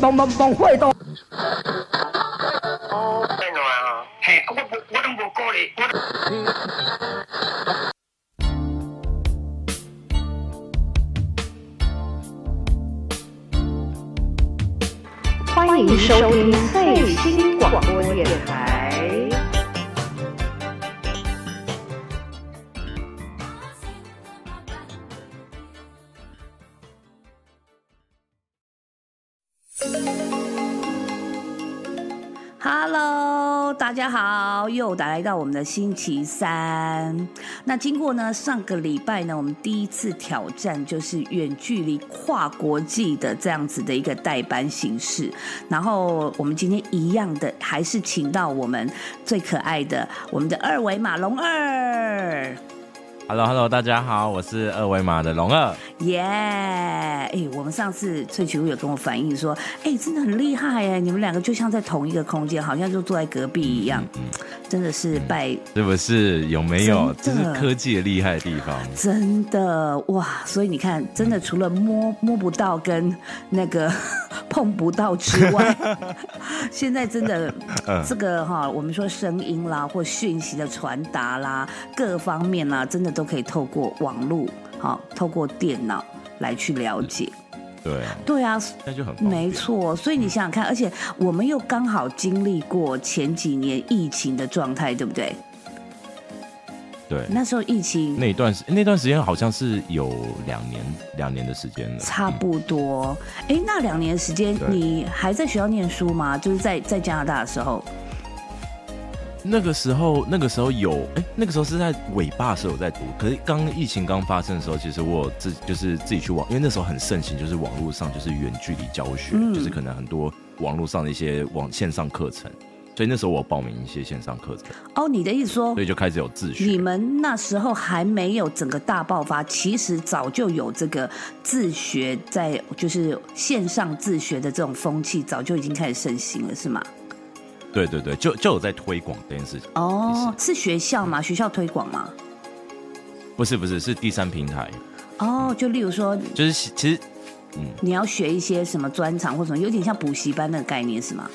帮帮帮会到。欢迎收听最新广播电台。大家好，又打来到我们的星期三。那经过呢上个礼拜呢，我们第一次挑战就是远距离跨国际的这样子的一个代班形式。然后我们今天一样的，还是请到我们最可爱的我们的二维码龙二。Hello，Hello，大家好，我是二维码的龙二。耶！哎，我们上次翠曲有跟我反映说，哎，真的很厉害哎，你们两个就像在同一个空间，好像就坐在隔壁一样，真的是拜，是不是？有没有？这是科技的厉害的地方。真的哇！所以你看，真的除了摸摸不到跟那个 碰不到之外，现在真的嗯这个哈，我们说声音啦或讯息的传达啦，各方面啦，真的都可以透过网络，好，透过电脑来去了解。对啊，对啊，那就很没。错，所以你想想看，而且我们又刚好经历过前几年疫情的状态，对不对？对，那时候疫情那一段时那段时间好像是有两年两年的时间了。差不多。哎、那两年时间你还在学校念书吗？就是在在加拿大的时候。那个时候，那个时候有，哎、那个时候是在尾巴的时候有在读。可是刚疫情刚发生的时候，其实我自就是自己去网，因为那时候很盛行，就是网络上就是远距离教学，嗯就是可能很多网络上的一些网线上课程，所以那时候我报名一些线上课程，哦，你的意思说所以就开始有自学。你们那时候还没有整个大爆发，其实早就有这个自学在，就是线上自学的这种风气，早就已经开始盛行了，是吗？对对对，就就有在推广这件事情。哦，是学校吗？学校推广吗？不是不是，是第三平台，哦，就例如说就是其实嗯你要学一些什么专长或什么，有点像补习班那个概念是吗？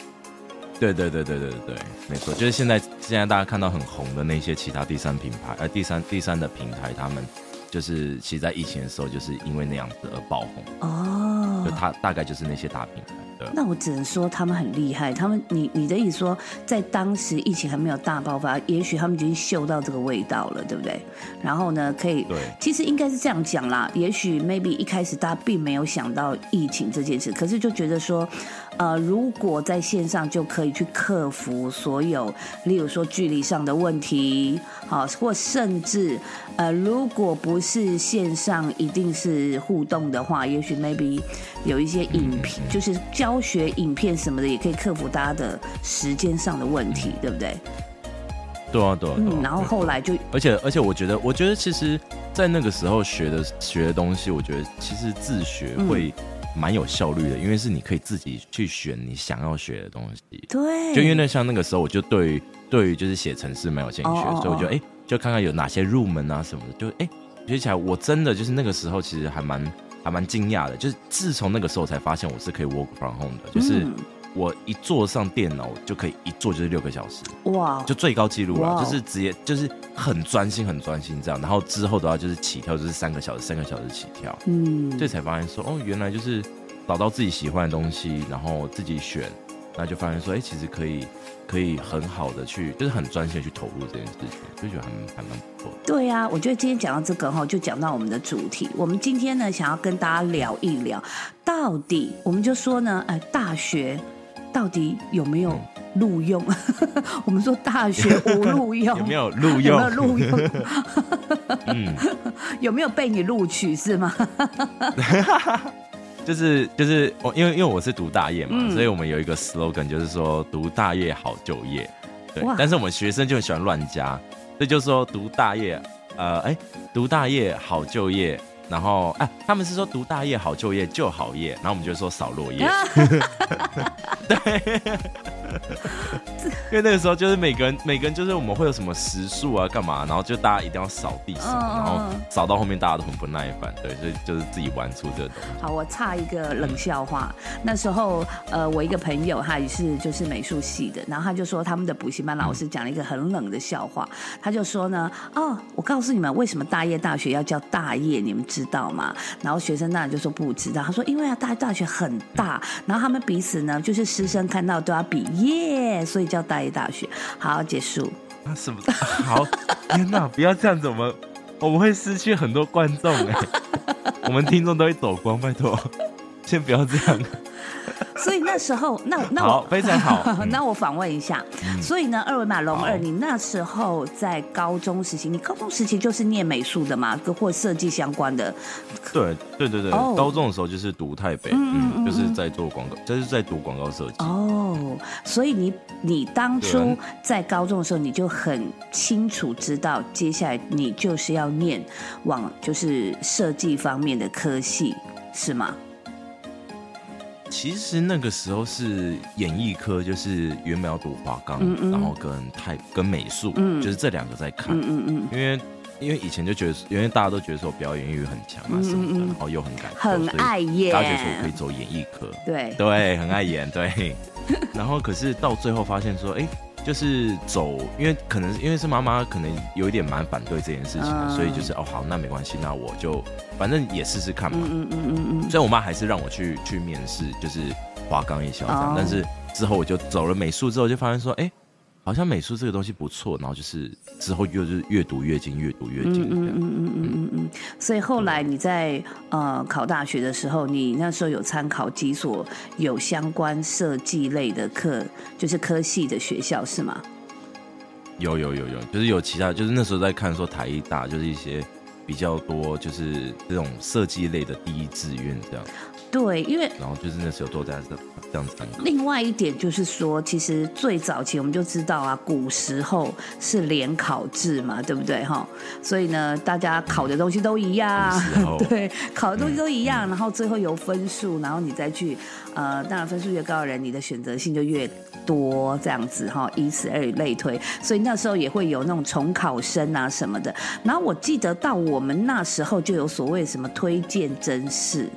对对对对对对对，没错，就是现在现在大家看到很红的那些其他第三品牌，呃，第三第三的平台，他们就是其实在疫情的时候，就是因为那样子而爆红，哦就，他大概就是那些大品牌，对。那我只能说他们很厉害。他们，你你的意思说，在当时疫情还没有大爆发，也许他们已经嗅到这个味道了，对不对？然后呢，可以，对其实应该是这样讲啦。也许 maybe 一开始大家并没有想到疫情这件事，可是就觉得说，呃，如果在线上就可以去克服所有，例如说距离上的问题，好，或甚至呃，如果不是线上一定是互动的话，也许 maybe 有一些影片，就是教学影片什么的，也可以克服大家的时间上的问题，对不对？对啊对啊，嗯，然后后来就而且而且我觉得，我觉得其实，在那个时候学的学的东西，我觉得其实自学嗯。会蛮有效率的，因为是你可以自己去选你想要学的东西。对，就因为那像那个时候，我就对对于就是写程式蛮有兴趣所以我就哎、就看看有哪些入门啊什么的，就哎、学起来我真的就是那个时候其实还蛮还蛮惊讶的，就是自从那个时候才发现我是可以 work from home 的，就是嗯我一坐上电脑就可以一坐就是六个小时，哇，就最高纪录了，就是直接就是很专心很专心这样，然后之后的话就是起跳就是三个小时三个小时起跳，嗯，这才发现说哦，原来就是找到自己喜欢的东西，然后自己选，那就发现说，哎、其实可以可以很好的去，就是很专心的去投入这件事情，就觉得还蛮还蛮不错的。对呀、我觉得今天讲到这个哈，就讲到我们的主题。我们今天呢，想要跟大家聊一聊，到底我们就说呢，哎，大学到底有没有录用？我们说大学无录用，有没有录用有用？没有录用？嗯，有没有被你录取是吗？就是就是我因为因为我是读大业嘛，嗯所以我们有一个 slogan，就是说读大业好就业。对，但是我们学生就很喜欢乱加，所以就说读大业，呃，哎、读大业好就业。然后，哎、他们是说读大业好就业就好业，然后我们就说扫落业。因为那个时候就是每个人每个人就是我们会有什么时数啊干嘛，然后就大家一定要扫地什么，嗯嗯然后嗯扫到后面大家都很不耐烦，对，所以就是自己玩出这个东西。好，我插一个冷笑话。那时候，呃，我一个朋友，他也是就是美术系的，然后他就说他们的补习班老师讲了一个很冷的笑话，他就说呢，哦，我告诉你们为什么大业大学要叫大业，你们知道吗？然后学生当然就说不知道，他说因为啊大业大学很大，然后他们彼此呢就是师生看到都要比耶，所以叫大一大学。好，结束。啊什么？好，天哪，不要这样子，我们我们会失去很多观众哎，我们听众都会走光，拜托，先不要这样。所以那时候，那那好我非常好。嗯 那我访问一下，所以呢，二维码龙二，你那时候在高中时期，你高中时期就是念美术的嘛，跟或设计相关的，对对对对，哦。高中的时候就是读台北，嗯，就是在做广告，就是在读广告设计。哦，所以你你当初在高中的时候，你就很清楚知道，接下来你就是要念往就是设计方面的科系，是吗？其实那个时候是演艺科，就是原本要读华冈，嗯嗯。然后跟泰跟美术，嗯。就是这两个在看。嗯嗯嗯，因为因为以前就觉得，因为大家都觉得说表演欲很强啊什么的，嗯嗯嗯。然后又很感很爱演大家觉得说我可以走演艺科，对，对，很爱演，对。然后可是到最后发现说，哎，就是走，因为可能因为是妈妈，可能有一点蛮反对这件事情的，嗯。所以就是哦好，那没关系，那我就反正也试试看嘛。嗯嗯嗯嗯嗯，虽然我妈还是让我去去面试，就是华冈艺校这样，哦。但是之后我就走了美术之后，就发现说，哎、好像美术这个东西不错，然后就是之后就是越读越精，越读越精。嗯嗯嗯嗯嗯嗯嗯。所以后来你在呃考大学的时候，你那时候有参考几所有相关设计类的课，就是科系的学校是吗？有有有有，就是有其他，就是那时候在看说台艺大，就是一些比较多，就是这种设计类的第一志愿这样，对，因为然后就是那时候都在这这样子。另外一点就是说，其实最早期我们就知道啊，古时候是联考制嘛，对不对哈？所以呢，大家考的东西都一样 对，考的东西都一样，然后最后由分数，然后你再去，呃，当然分数越高的人，你的选择性就越多，这样子哈，以此类类推。所以那时候也会有那种重考生啊什么的。然后我记得到我们那时候就有所谓什么推荐真试。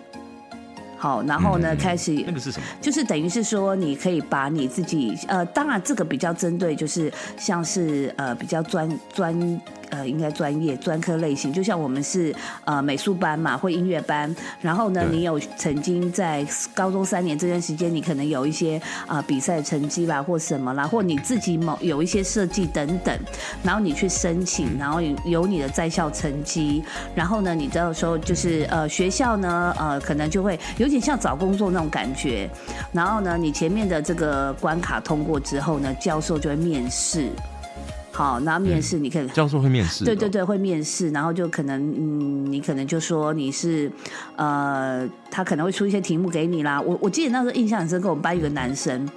好，然后呢，嗯开始那个是什么？就是等于是说，你可以把你自己呃，当然这个比较针对，就是像是呃比较专专呃应该专业专科类型，就像我们是呃美术班嘛，或音乐班，然后呢，你有曾经在高中三年这段时间，你可能有一些啊、呃比赛成绩啦，或什么啦，或你自己某有一些设计等等，然后你去申请，然后有你的在校成绩，然后呢，你到时候就是呃学校呢呃可能就会有点像找工作那种感觉，然后呢，你前面的这个关卡通过之后呢，教授就会面试。好，然后面试你可以、教授会面试、对对，对，会面试，然后就可能，嗯，你可能就说你是，呃，他可能会出一些题目给你啦。我我记得那时候印象很深刻，我们班有个男生，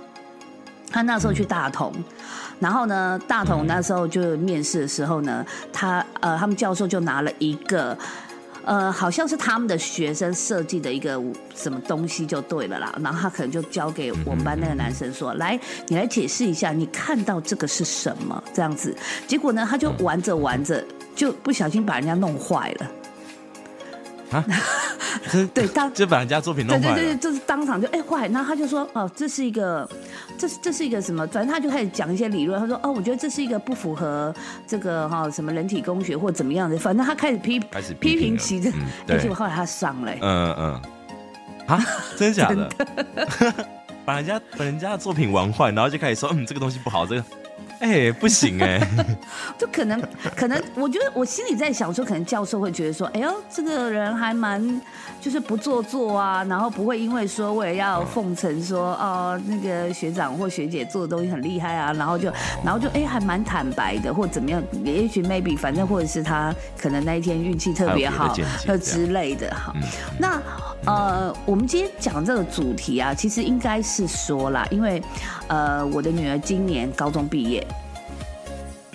他那时候去大同，然后呢，大同那时候就面试的时候呢，他呃，他们教授就拿了一个。呃，好像是他们的学生设计的一个什么东西就对了啦，然后他可能就交给我们班那个男生说：“来，你来解释一下，你看到这个是什么？”这样子，结果呢，他就玩着玩着就不小心把人家弄坏了。啊，对，当 就把人家作品弄坏了。对对对，就是当场就哎坏，然后他就说哦，这是一个，这是这是一个什么？反正他就开始讲一些理论。他说哦，我觉得这是一个不符合这个哈、什么人体工学或怎么样的，反正他开始批开始批批评其的，嗯结对果后来他上了、嗯嗯，啊，真的假的？把人家把人家的作品玩坏，然后就开始说，嗯，这个东西不好，这个，哎、不行哎、就可能可能，我觉得我心里在想说，可能教授会觉得说，哎呦，这个人还蛮就是不做作啊，然后不会因为说为了要奉承说哦那个学长或学姐做的东西很厉害啊，然后就然后就哎还蛮坦白的或怎么样，也许 maybe 反正或者是他可能那一天运气特别好还有别的见解或之类的哈。嗯，那呃，我们今天讲这个主题啊，其实应该是说啦，因为呃，我的女儿今年高中毕业。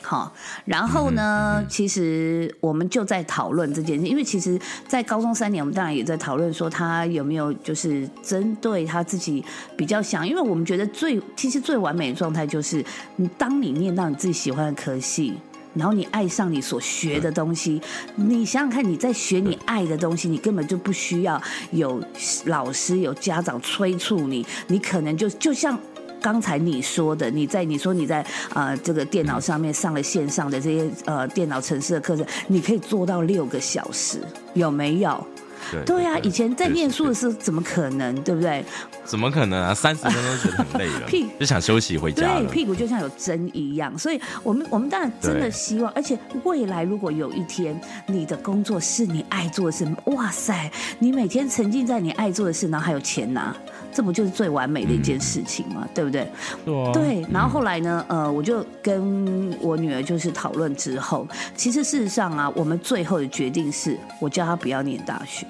好，然后呢，其实我们就在讨论这件事，因为其实，在高中三年，我们当然也在讨论说他有没有就是针对他自己比较想，因为我们觉得最其实最完美的状态就是，你当你念到你自己喜欢的科系。然后你爱上你所学的东西，你想想看，你在学你爱的东西，你根本就不需要有老师、有家长催促你，你可能就就像刚才你说的，你在你说你在呃这个电脑上面上了线上的这些呃电脑城市的课程，你可以做到六个小时，有没有？对对啊，以前在念书的时候怎么可能，对不对？怎么可能啊？三十分钟就觉得很累了 屁，就想休息回家对，屁股就像有针一样，所以我们我们当然真的希望，而且未来如果有一天你的工作是你爱做的事，哇塞，你每天沉浸在你爱做的事，然后还有钱拿，这不就是最完美的一件事情吗？对不对？对啊对，然后后来呢，呃，我就跟我女儿就是讨论之后，其实事实上啊，我们最后的决定是我叫她不要念大学。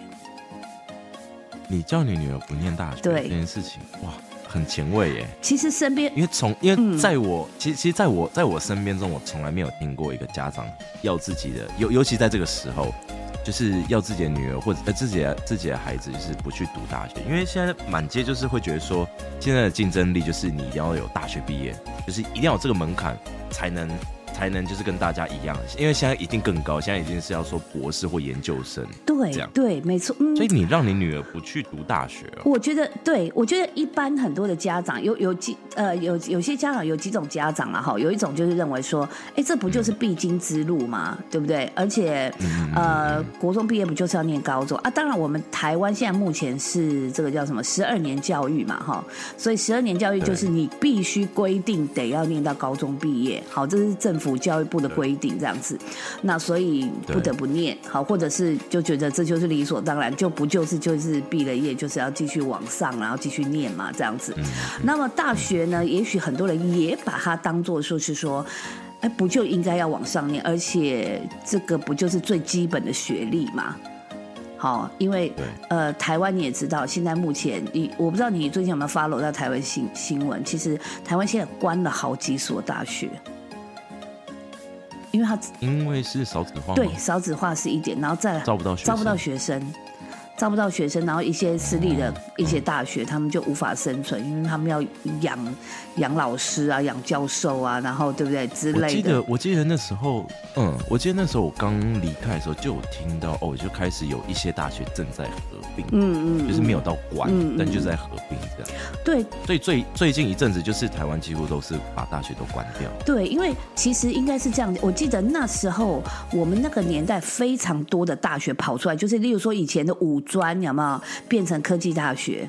你叫你女儿不念大学对这件事情，哇，很前卫耶。其实身边因为从因嗯为在我、其实其实在我在我身边中，我从来没有听过一个家长要自己的，尤尤其在这个时候，就是要自己的女儿或者自己的自己的孩子，就是不去读大学，因为现在满街就是会觉得说，现在的竞争力就是你一定要有大学毕业，就是一定要有这个门槛才能才能就是跟大家一样，因为现在一定更高，现在已经是要说博士或研究生，对这样。对，没错，嗯。所以你让你女儿不去读大学？哦，我觉得，对我觉得一般很多的家长有有几呃有有些家长有几种家长了哈，有一种就是认为说，哎，这不就是必经之路嘛，对不对？而且呃，国中毕业不就是要念高中？啊？当然，我们台湾现在目前是这个叫什么十二年教育嘛哈，所以十二年教育就是你必须规定得要念到高中毕业，好，这是政府教育部的规定这样子。那所以不得不念好，或者是就觉得这就是理所当然，就不就是就是毕了业就是要继续往上，然后继续念嘛这样子。那么大学呢，也许很多人也把它当做说是说。哎，不就应该要往上念，而且这个不就是最基本的学历嘛？好，因为呃，台湾你也知道，现在目前你我不知道你最近有没有 follow 到台湾新新闻，其实台湾现在关了好几所大学，因为他因为是少子化，对，少子化是一点，然后再来招不到学生。招不到学生，招不到学生，然后一些私立的一些大学，他们就无法生存，因为他们要养养老师啊，养教授啊，然后对不对之类的我记得，。我记得那时候，嗯，我记得那时候我刚离开的时候，就有听到哦，就开始有一些大学正在合并，嗯嗯，就是没有到关，但就是在合并这样。对所以最最近一阵子，就是台湾几乎都是把大学都关掉。对，因为其实应该是这样。我记得那时候我们那个年代非常多的大学跑出来，就是例如说以前的五专有没有变成科技大学，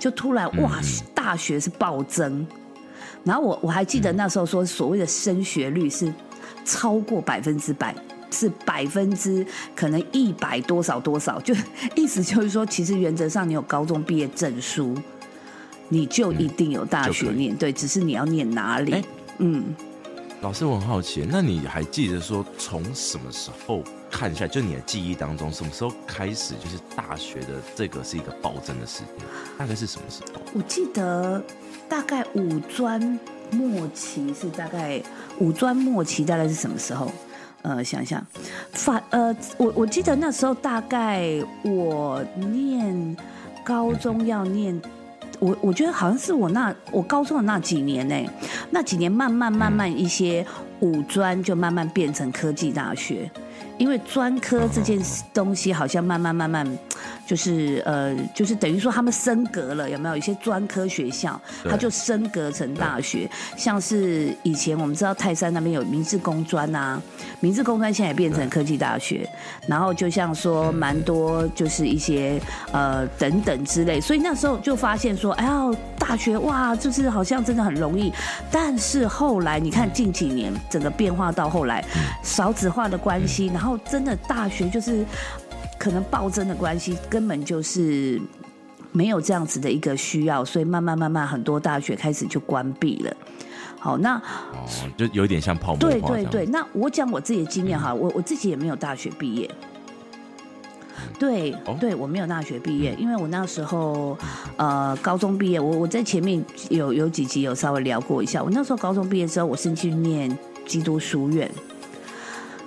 就突然哇，大学是暴增。然后我我还记得那时候说，所谓的升学率是超过百分之百。是百分之可能一百多少多少，就意思就是说，其实原则上你有高中毕业证书，你就一定有大学念，对，只是你要念哪里。哎嗯，老师，我很好奇，那你还记得说从什么时候看一下，就你的记忆当中，什么时候开始就是大学的这个是一个暴增的时间？大概是什么时候？我记得大概五专末期是大概五专末期大概是什么时候？呃，想想，反呃，我我记得那时候大概我念高中要念。我我觉得好像是我那我高中的那几年呢、那几年慢慢慢慢一些五专就慢慢变成科技大学，因为专科这件东西好像慢慢慢慢就是呃就是等于说他们升格了，有没有？一些专科学校对。它就升格成大学，像是以前我们知道泰山那边有明治工专啊，明治工专现在也变成科技大学，然后就像说蛮多就是一些呃等等之类，所以那时候就发现说，哎呀，大学哇，就是好像真的很容易，但是后来你看近几年整个变化到后来少子化的关系，然后真的大学就是可能暴增的关系，根本就是。没有这样子的一个需要，所以慢慢慢慢很多大学开始就关闭了。好，那哦，就有点像泡沫对对对，那我讲我自己的经验哈，我我自己也没有大学毕业。对哦对，我没有大学毕业，因为我那时候呃高中毕业，我我在前面有有几集有稍微聊过一下，我那时候高中毕业之后，我是去念基督书院。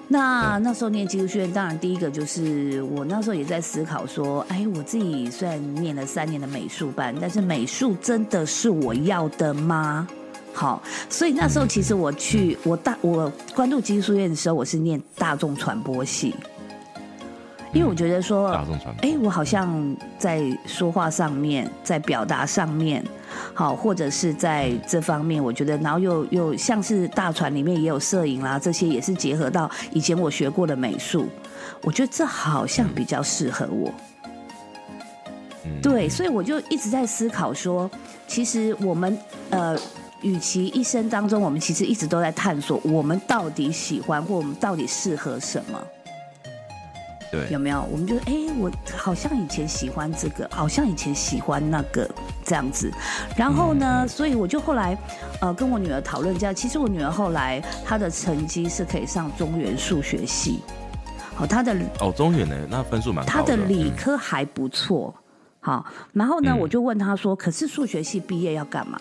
那那时候念基督书院，当然第一个就是我那时候也在思考说，哎，我自己虽然念了三年的美术班，但是美术真的是我要的吗？好，所以那时候其实我去我大我关注基督书院的时候，我是念大众传播系。因为我觉得说，哎，我好像在说话上面，在表达上面，好，或者是在这方面，我觉得，然后又又像是大船里面也有摄影啦，这些也是结合到以前我学过的美术，我觉得这好像比较适合我。对，所以我就一直在思考说，其实我们呃，与其一生当中，我们其实一直都在探索，我们到底喜欢或我们到底适合什么。对，有没有？我们就哎，我好像以前喜欢这个，好像以前喜欢那个这样子。然后呢，所以我就后来呃跟我女儿讨论这样。其实我女儿后来她的成绩是可以上中原数学系，好，她的哦中原呢，那分数蛮高的。她的理科还不错，好。然后呢，我就问她说：“可是数学系毕业要干嘛？”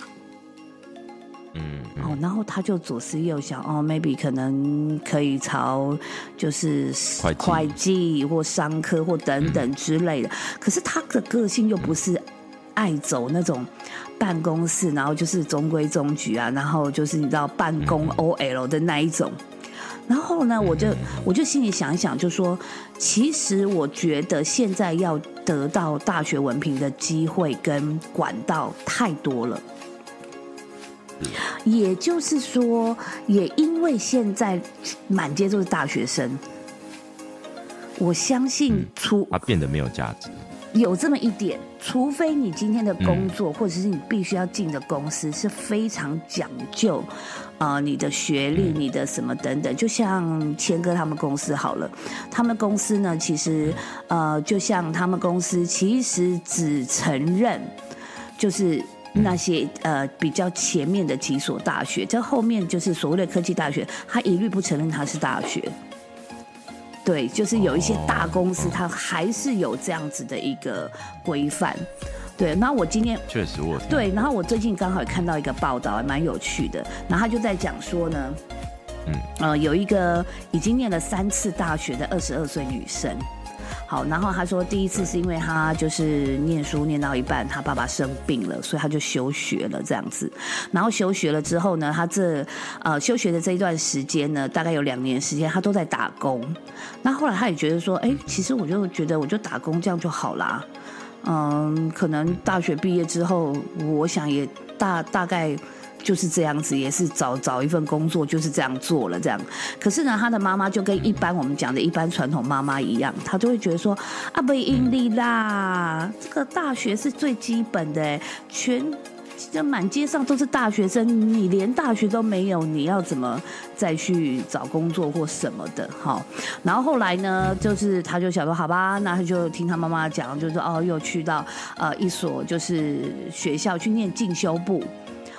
嗯，哦，然后他就左思右想，哦，maybe 可能可以朝就是会计或商科或等等之类的。可是他的个性又不是爱走那种办公室，然后就是中规中矩啊，然后就是你知道办公 OL 的那一种。然后呢，我就我就心里想一想，就说其实我觉得现在要得到大学文凭的机会跟管道太多了。也就是说，也因为现在满街都是大学生，我相信出它变得没有价值。有这么一点，除非你今天的工作或者是你必须要进的公司是非常讲究呃，你的学历、你的什么等等。就像谦哥他们公司好了，他们公司呢，其实呃，就像他们公司其实只承认就是。那些呃比较前面的几所大学，这后面就是所谓的科技大学，他一律不承认它是大学。对，就是有一些大公司，它还是有这样子的一个规范。对，然后我今天确实我对，然后我最近刚好也看到一个报道，还蛮有趣的。然后他就在讲说呢，嗯呃，有一个已经念了三次大学的二十二岁女生。好，然后他说第一次是因为他就是念书念到一半，他爸爸生病了，所以他就休学了这样子。然后休学了之后呢，他这呃休学的这一段时间呢，大概有两年时间，他都在打工。那后来他也觉得说，哎，其实我就觉得我就打工这样就好啦。嗯，可能大学毕业之后，我想也大大概。就是这样子，也是找找一份工作，就是这样做了这样。可是呢，他的妈妈就跟一般我们讲的一般传统妈妈一样，她就会觉得说：“啊，不应力啦，这个大学是最基本的，全这满街上都是大学生，你连大学都没有，你要怎么再去找工作或什么的？”好，然后后来呢，就是他就想说：“好吧，那他就听他妈妈讲，就是哦，又去到呃一所就是学校去念进修部。”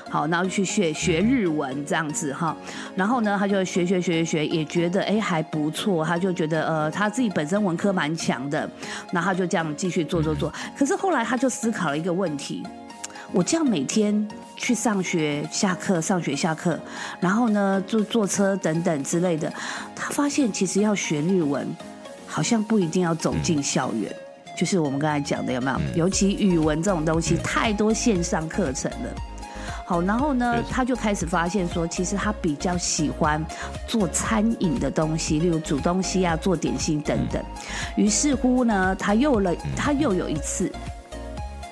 好，然后去学学日文这样子哈，然后呢，他就学学学学学，也觉得哎还不错，他就觉得呃他自己本身文科蛮强的，然后他就这样继续做做做。可是后来他就思考了一个问题：我这样每天去上学、下课、上学、下课，然后呢坐坐车等等之类的，他发现其实要学日文，好像不一定要走进校园，就是我们刚才讲的有没有？尤其语文这种东西，太多线上课程了。好，然后呢，他就开始发现说，其实他比较喜欢做餐饮的东西，例如煮东西啊、做点心等等。于是乎呢，他又了，他又有一次，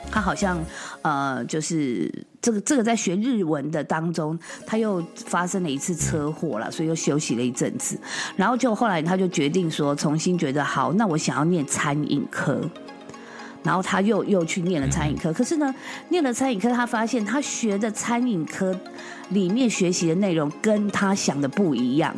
他好像呃，就是这个这个在学日文的当中，他又发生了一次车祸了，所以又休息了一阵子。然后就后来他就决定说，重新觉得好，那我想要念餐饮科。然后他又又去念了餐饮科，可是呢，念了餐饮科，他发现他学的餐饮科里面学习的内容跟他想的不一样。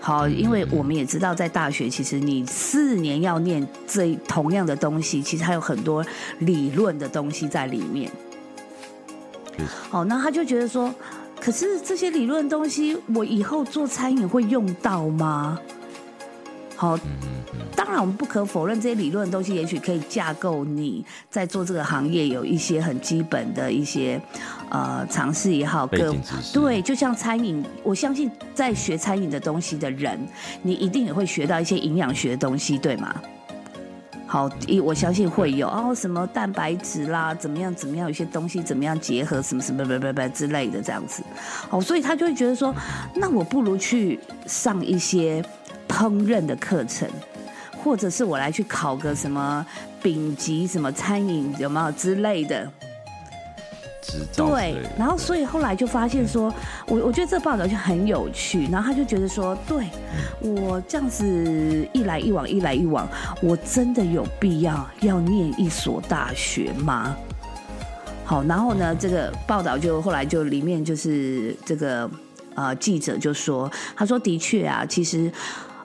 好，因为我们也知道，在大学其实你四年要念这同样的东西，其实还有很多理论的东西在里面。好，那他就觉得说，可是这些理论东西，我以后做餐饮会用到吗？好，当然我们不可否认这些理论的东西，也许可以架构你在做这个行业有一些很基本的一些呃尝试也好，对，就像餐饮，我相信在学餐饮的东西的人，你一定也会学到一些营养学的东西，对吗？好，一我相信会有哦，什么蛋白质啦，怎么样怎么样，有些东西怎么样结合，什么什么不不不之类的这样子。哦，所以他就会觉得说，那我不如去上一些烹饪的课程，或者是我来去考个什么丙级什么餐饮有没有之类的。对，然后所以后来就发现说，我我觉得这个报道就很有趣，然后他就觉得说，对我这样子一来一往，一来一往，我真的有必要要念一所大学吗？好，然后呢，这个报道就后来就里面就是这个呃记者就说，他说的确啊，其实。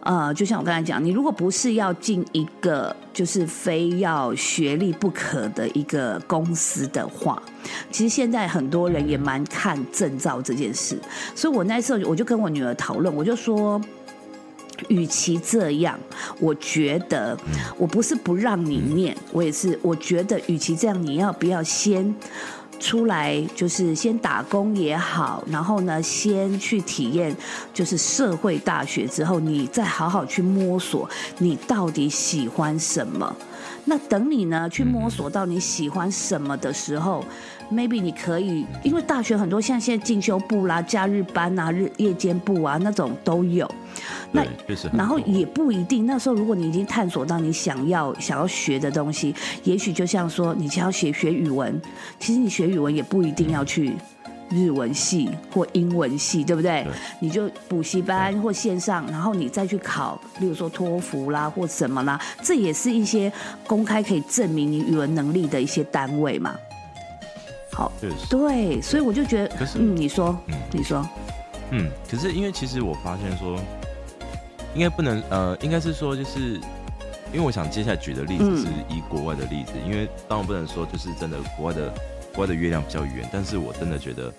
呃，就像我刚才讲，你如果不是要进一个就是非要学历不可的一个公司的话，其实现在很多人也蛮看证照这件事。所以我那时候我就跟我女儿讨论，我就说，与其这样，我觉得我不是不让你念，我也是我觉得，与其这样，你要不要先？出来就是先打工也好，然后呢，先去体验就是社会大学之后，你再好好去摸索你到底喜欢什么。那等你呢去摸索到你喜欢什么的时候，maybe 你可以，因为大学很多像现在进修部啦、假日班啊、日夜间部啊那种都有。那然后也不一定，那时候如果你已经探索到你想要想要学的东西，也许就像说你想要学学语文，其实你学语文也不一定要去日文系或英文系，对不对？对你就补习班或线上，然后你再去考，例如说托福啦或什么啦，这也是一些公开可以证明你语文能力的一些单位嘛。好，对，所以我就觉得可是，嗯，你说，嗯你说，嗯，可是因为其实我发现说，应该不能呃，应该是说就是，因为我想接下来举的例子嗯是以国外的例子，因为当然不能说就是真的国外的国外的月亮比较圆，但是我真的觉得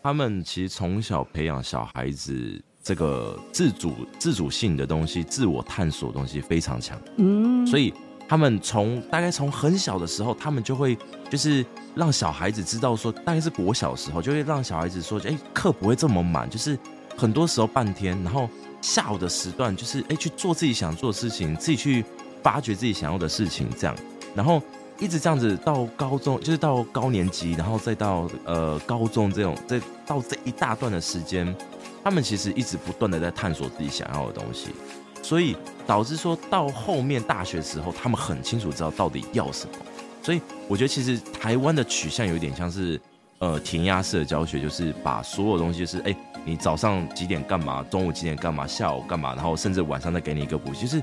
他们其实从小培养小孩子这个自主自主性的东西、自我探索的东西非常强。嗯，所以他们从大概从很小的时候，他们就会就是让小孩子知道说，大概是国小的时候，就会让小孩子说，哎，课不会这么满，就是很多时候半天，然后下午的时段就是哎去做自己想做的事情，自己去发掘自己想要的事情，这样，然后一直这样子到高中，就是到高年级，然后再到呃高中这种，再到这一大段的时间，他们其实一直不断的在探索自己想要的东西。所以导致说到后面大学时候，他们很清楚知道到底要什么。所以我觉得其实台湾的取向有点像是呃填鸭式的教学，就是把所有东西就是哎、你早上几点干嘛，中午几点干嘛，下午干嘛，然后甚至晚上再给你一个补习，就是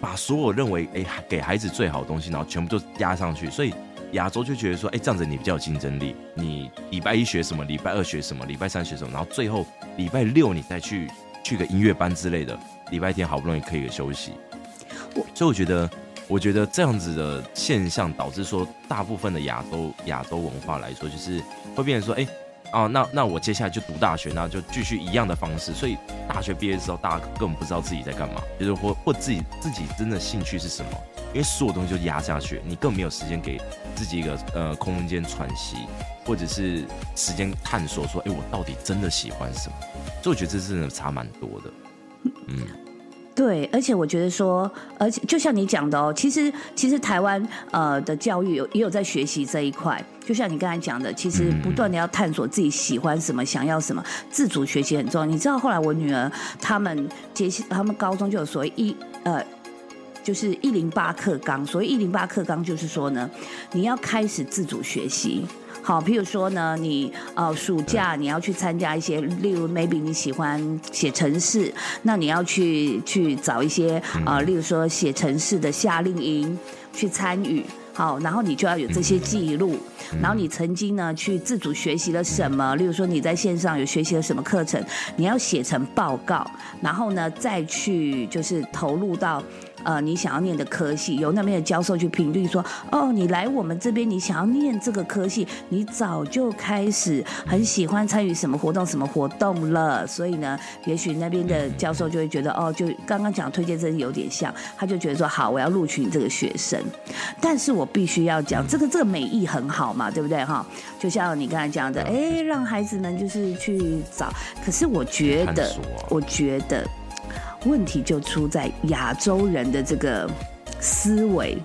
把所有认为哎、给孩子最好的东西，然后全部都压上去。所以亚洲就觉得说，哎、这样子你比较有竞争力。你礼拜一学什么，礼拜二学什么，礼拜三学什么，然后最后礼拜六你再去去个音乐班之类的，礼拜天好不容易可以休息。所以我觉得，我觉得这样子的现象导致说，大部分的亚洲亚洲文化来说，就是会变成说，哎、哦，那那我接下来就读大学，那就继续一样的方式。所以大学毕业之后，大家根本不知道自己在干嘛，就是或或自己自己真的兴趣是什么，因为所有东西就压下去，你更没有时间给自己一个呃空间喘息，或者是时间探索说，哎、我到底真的喜欢什么？所以我觉得这真的差蛮多的。嗯，对，而且我觉得说，而且就像你讲的哦，其实其实台湾呃的教育有也有在学习这一块，就像你刚才讲的，其实不断的要探索自己喜欢什么，想要什么，自主学习很重要。你知道后来我女儿他们接他们高中就有所谓一呃。就是一零八课纲，所谓一零八课纲就是说呢，你要开始自主学习。好，譬如说呢，你呃暑假你要去参加一些，例如 maybe 你喜欢写城市，那你要去去找一些呃，例如说写城市的夏令营去参与。好，然后你就要有这些记录，然后你曾经呢去自主学习了什么？例如说你在线上有学习了什么课程，你要写成报告，然后呢再去就是投入到呃你想要念的科系，由那边的教授去评定说，哦，你来我们这边，你想要念这个科系，你早就开始很喜欢参与什么活动什么活动了，所以呢，也许那边的教授就会觉得，哦，就刚刚讲推荐真有点像，他就觉得说，好，我要录取你这个学生，但是我必须要讲，这个这个美意很好嘛，对不对？哈？就像你刚才讲的，哎，让孩子们就是去找，可是我觉得，我觉得问题就出在亚洲人的这个思维。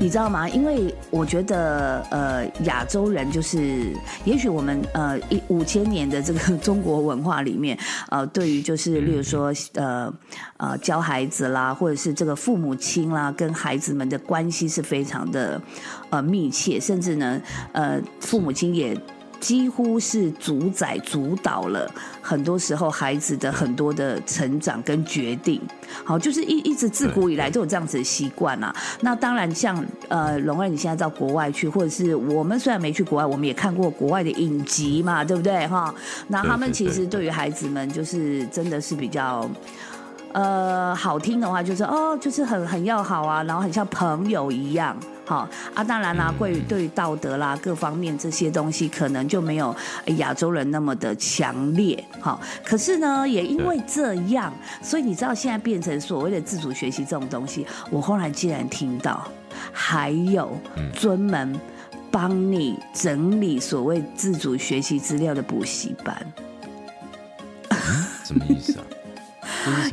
你知道吗？因为我觉得，呃，亚洲人就是，也许我们呃一五千年的这个中国文化里面，呃，对于就是，例如说，呃呃，教孩子啦，或者是这个父母亲啦，跟孩子们的关系是非常的呃密切，甚至呢，呃，父母亲也。几乎是主宰主导了很多时候孩子的很多的成长跟决定，好，就是一一直自古以来都有这样子的习惯啊。那当然，像呃龙儿，你现在到国外去，或者是我们虽然没去国外，我们也看过国外的影集嘛，对不对哈？那他们其实对于孩子们，就是真的是比较。呃，好听的话就是哦，就是很很要好啊，然后很像朋友一样，好啊。当然啦，对于对于道德啦各方面这些东西，可能就没有亚洲人那么的强烈，好。可是呢，也因为这样，所以你知道现在变成所谓的自主学习这种东西，我后来竟然听到还有专门帮你整理所谓自主学习资料的补习班，什么意思啊？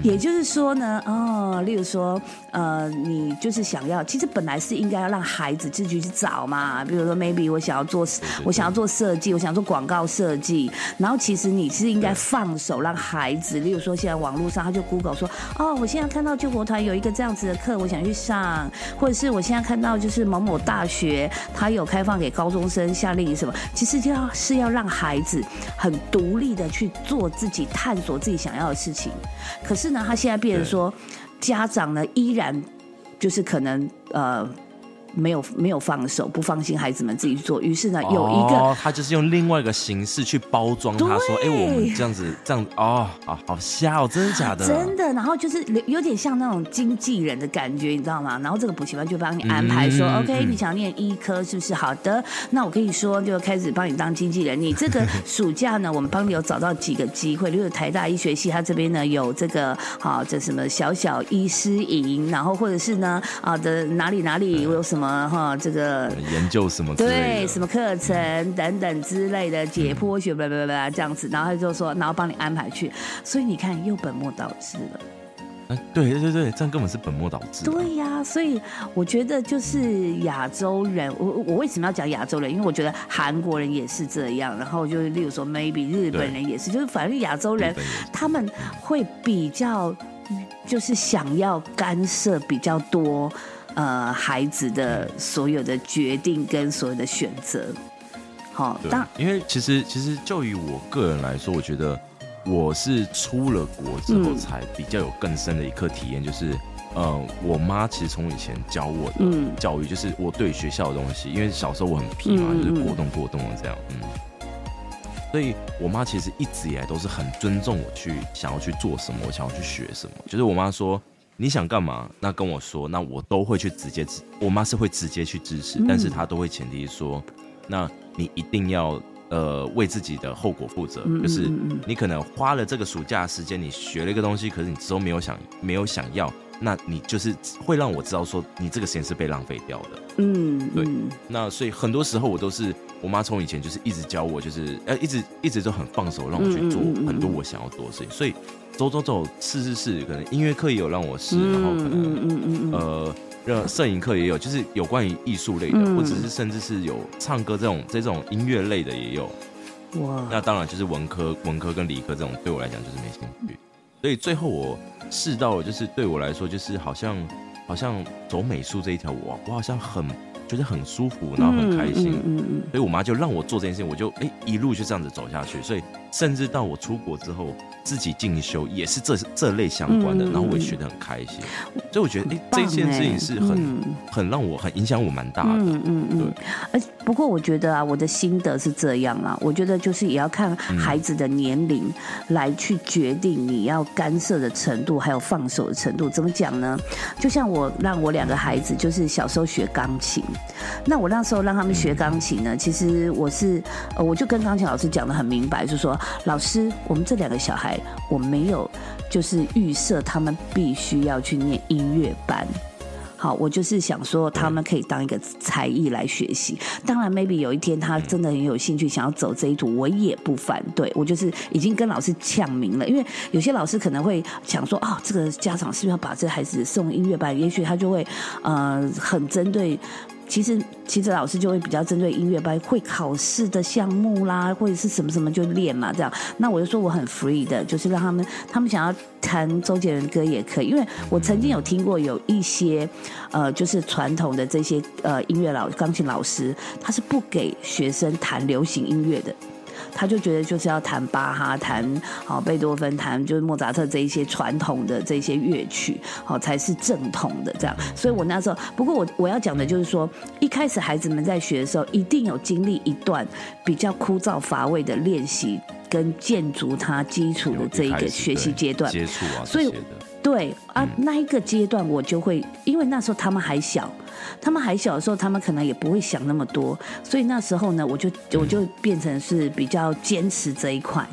也就是说呢，哦，例如说，呃，你就是想要，其实本来是应该要让孩子自己去找嘛。比如说，maybe 我想要做，我想要做设计，我想做广告设计，然后其实你是应该放手让孩子，例如说，现在网络上他就 Google 说，哦，我现在看到救国团有一个这样子的课，我想去上，或者是我现在看到就是某某大学他有开放给高中生夏令营什么，其实就要是要让孩子很独立的去做自己探索自己想要的事情。可是呢，他现在变成说，家长呢依然就是可能呃。没有没有放手，不放心孩子们自己去做。于是呢，有一个他就是用另外一个形式去包装，他说：“哎，我们这样子这样哦，好好瞎哦，真的假的？真的。”然后就是有点像那种经纪人的感觉，你知道吗？然后这个补习班就帮你安排说：“OK，你想念医科是不是？好的，那我跟你说，就开始帮你当经纪人。你这个 暑假呢，我们帮你有找到几个机会，例如台大医学系，他这边呢有这个好这什么小小医师营，然后或者是呢啊的哪里哪里有什么。”什么哈？这个研究什么？对，什么课程等等之类的解剖学，不不不这样子，然后他就说，然后帮你安排去。所以你看，又本末倒置了。嗯，对对对，这样根本是本末倒置。对呀，所以我觉得就是亚洲人，我我为什么要讲亚洲人？因为我觉得韩国人也是这样，然后就是例如说，maybe 日本人也是，就是反正亚洲人他们会比较就是想要干涉比较多。呃，孩子的所有的决定跟所有的选择，好，当因为其实其实就以我个人来说，我觉得我是出了国之后才比较有更深的一刻体验，就是呃，我妈其实从以前教我的教育，就是我对学校的东西，因为小时候我很皮嘛，就是过动过动的这样，嗯，所以我妈其实一直以来都是很尊重我去想要去做什么，我想要去学什么，就是我妈说。你想干嘛？那跟我说，那我都会去直接支。我妈是会直接去支持，但是她都会前提说，那你一定要呃为自己的后果负责。就是你可能花了这个暑假时间，你学了一个东西，可是你之后没有想没有想要，那你就是会让我知道说你这个时间是被浪费掉的。嗯，对。那所以很多时候我都是我妈从以前就是一直教我，就是呃一直一直都很放手让我去做很多我想要做的事情，所以。走走走，试试试，可能音乐课也有让我试，然后可能呃，让摄影课也有，就是有关于艺术类的，或者是甚至是有唱歌这种这种音乐类的也有。哇！那当然就是文科、文科跟理科这种对我来讲就是没兴趣，所以最后我试到了，就是对我来说就是好像好像走美术这一条，我我好像很觉得很舒服，然后很开心，嗯嗯嗯所以我妈就让我做这件事情，我就哎、一路就这样子走下去，所以甚至到我出国之后自己进修也是这这类相关的，然后我也学得很开心，所以我觉得哎、棒这件事情是很、嗯。很让我很影响我蛮大的，嗯嗯嗯，而不过我觉得啊，我的心得是这样啦。我觉得就是也要看孩子的年龄来去决定你要干涉的程度，还有放手的程度。怎么讲呢？就像我让我两个孩子就是小时候学钢琴，那我那时候让他们学钢琴呢，其实我是呃，我就跟钢琴老师讲的很明白，就说老师，我们这两个小孩我没有就是预设他们必须要去念音乐班。好，我就是想说，他们可以当一个才艺来学习。当然，maybe 有一天他真的很有兴趣，想要走这一途，我也不反对。我就是已经跟老师呛明了，因为有些老师可能会想说，啊，这个家长是不是要把这孩子送音乐班？也许他就会呃很针对。其实，其实老师就会比较针对音乐班会考试的项目啦，或者是什么什么就练嘛，这样。那我就说我很 free 的，就是让他们他们想要弹周杰伦歌也可以，因为我曾经有听过有一些呃，就是传统的这些呃音乐老钢琴老师，他是不给学生弹流行音乐的。他就觉得就是要弹巴哈、弹好贝多芬、弹就是莫扎特这一些传统的这些乐曲，好才是正统的这样。所以我那时候，不过我我要讲的就是说，一开始孩子们在学的时候，一定有经历一段比较枯燥乏味的练习跟建筑他基础的这一个学习阶段。接触啊所以。对啊，那一个阶段我就会，因为那时候他们还小，他们还小的时候，他们可能也不会想那么多，所以那时候呢，我就我就变成是比较坚持这一块。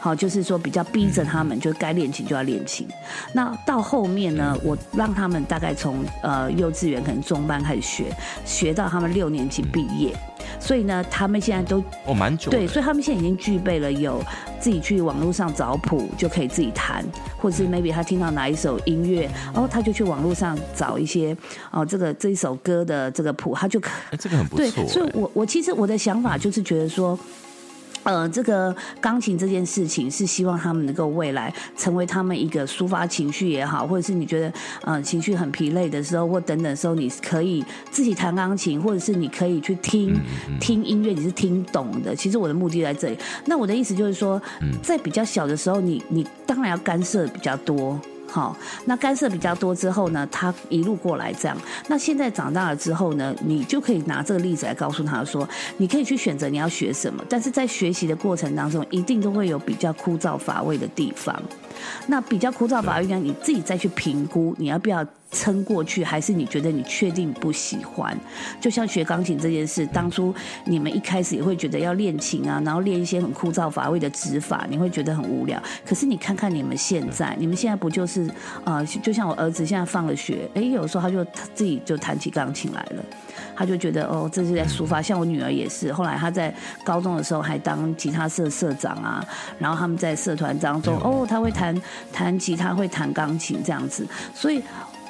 好，就是说比较逼着他们，就该练琴就要练琴。那到后面呢，我让他们大概从呃幼稚园可能中班开始学，学到他们六年级毕业。所以呢，他们现在都哦，蛮久的。对，所以他们现在已经具备了有自己去网络上找谱就可以自己弹，或者是 maybe 他听到哪一首音乐，哦，他就去网络上找一些哦这个这一首歌的这个谱，他就可哎，这个很不，错。哎所以我我其实我的想法就是觉得说。呃，这个钢琴这件事情是希望他们能够未来成为他们一个抒发情绪也好，或者是你觉得呃情绪很疲累的时候，或等等的时候，你可以自己弹钢琴，或者是你可以去听、嗯听音乐，你是听懂的。其实我的目的在这里。那我的意思就是说，嗯在比较小的时候，你你当然要干涉比较多。好，那干涉比较多之后呢，他一路过来这样。那现在长大了之后呢，你就可以拿这个例子来告诉他说，你可以去选择你要学什么，但是在学习的过程当中，一定都会有比较枯燥乏味的地方。那比较枯燥乏味呢，你自己再去评估你要不要撑过去，还是你觉得你确定不喜欢？就像学钢琴这件事，当初你们一开始也会觉得要练琴啊，然后练一些很枯燥乏味的指法，你会觉得很无聊。可是你看看你们现在，你们现在不就是呃，就像我儿子现在放了学，哎，有时候他就他自己就弹起钢琴来了。他就觉得哦，这是在抒发。像我女儿也是，后来她在高中的时候还当吉他社社长啊，然后他们在社团当中，哦，他会弹弹吉他，会弹钢琴这样子，所以。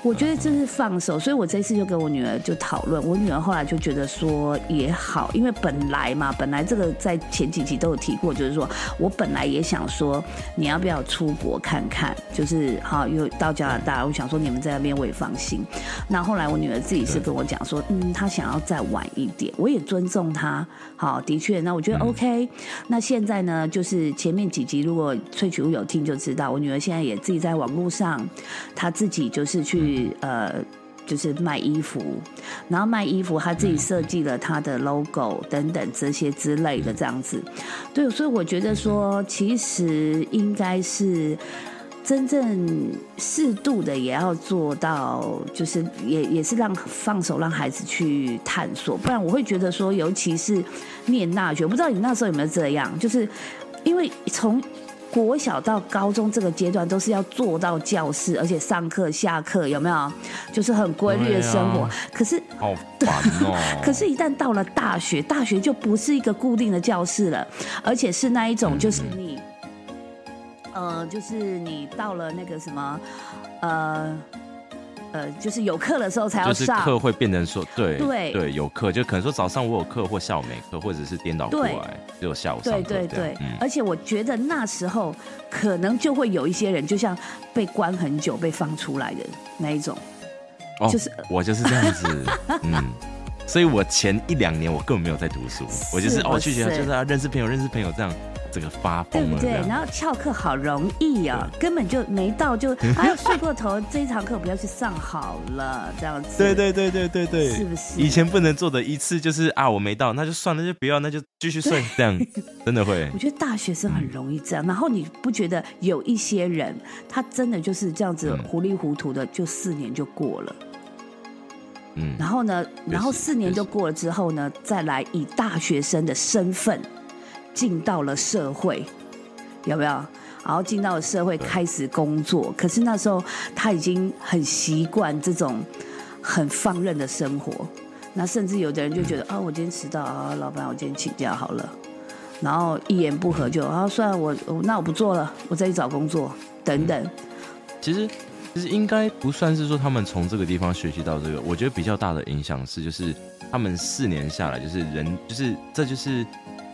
我觉得这是放手，所以我这次就跟我女儿就讨论，我女儿后来就觉得说也好，因为本来嘛，本来这个在前几集都有提过，就是说我本来也想说你要不要出国看看，就是好又到加拿大，我想说你们在那边我也放心。那后来我女儿自己是跟我讲说，嗯，她想要再晚一点，我也尊重她。好，的确，那我觉得 OK。那现在呢，就是前面几集如果萃取物有听就知道，我女儿现在也自己在网络上，她自己就是去呃。就是卖衣服，然后卖衣服，他自己设计了他的 logo 等等这些之类的这样子，对，所以我觉得说，其实应该是真正适度的，也要做到，就是也也是让放手让孩子去探索，不然我会觉得说，尤其是念大学，我不知道你那时候有没有这样，就是因为从。国小到高中这个阶段都是要坐到教室，而且上课下课有没有？就是很规律的生活。啊可是好烦哦。可是，一旦到了大学，大学就不是一个固定的教室了，而且是那一种，就是你，呃，就是你到了那个什么，呃。呃，就是有课的时候才要就是上，课会变成说，对对。对，有课就可能说早上我有课或下午没课，或者是颠倒过来，只有下午上对课对对对。，嗯，而且我觉得那时候可能就会有一些人，就像被关很久被放出来的那一种，哦就是 我就是这样子，嗯，所以我前一两年我根本没有在读书，我就是哦去学校就是要认识朋友，认识朋友这样，整个发对不对？然后翘课好容易哦，根本就没到就 哎睡过头，这一堂课不要去上好了，这样子。对对对对对对，是不是以前不能做的一次就是啊，我没到，那就算了，就不要，那就继续睡，这样 真的会我。觉得大学生很容易这样，然后你不觉得有一些人他真的就是这样子嗯糊里糊涂的，就四年就过了。嗯，然后呢，然后四年就过了之后呢，再来以大学生的身份进到了社会，有没有？然后进到了社会开始工作，可是那时候他已经很习惯这种很放任的生活。那甚至有的人就觉得啊，我今天迟到啊，老板，我今天请假好了。然后一言不合就啊，算了，我我那我不做了，我再去找工作等等。其实其实应该不算是说他们从这个地方学习到这个，我觉得比较大的影响是，就是他们四年下来，就是人，就是这就是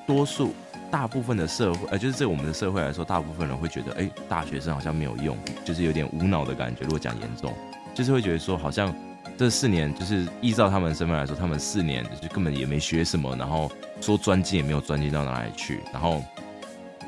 多数大部分的社会，呃，就是在我们的社会来说，大部分人会觉得，哎，大学生好像没有用，就是有点无脑的感觉。如果讲严重，就是会觉得说，好像这四年就是依照他们身份来说，他们四年就根本也没学什么，然后说专精也没有专精到哪里去，然后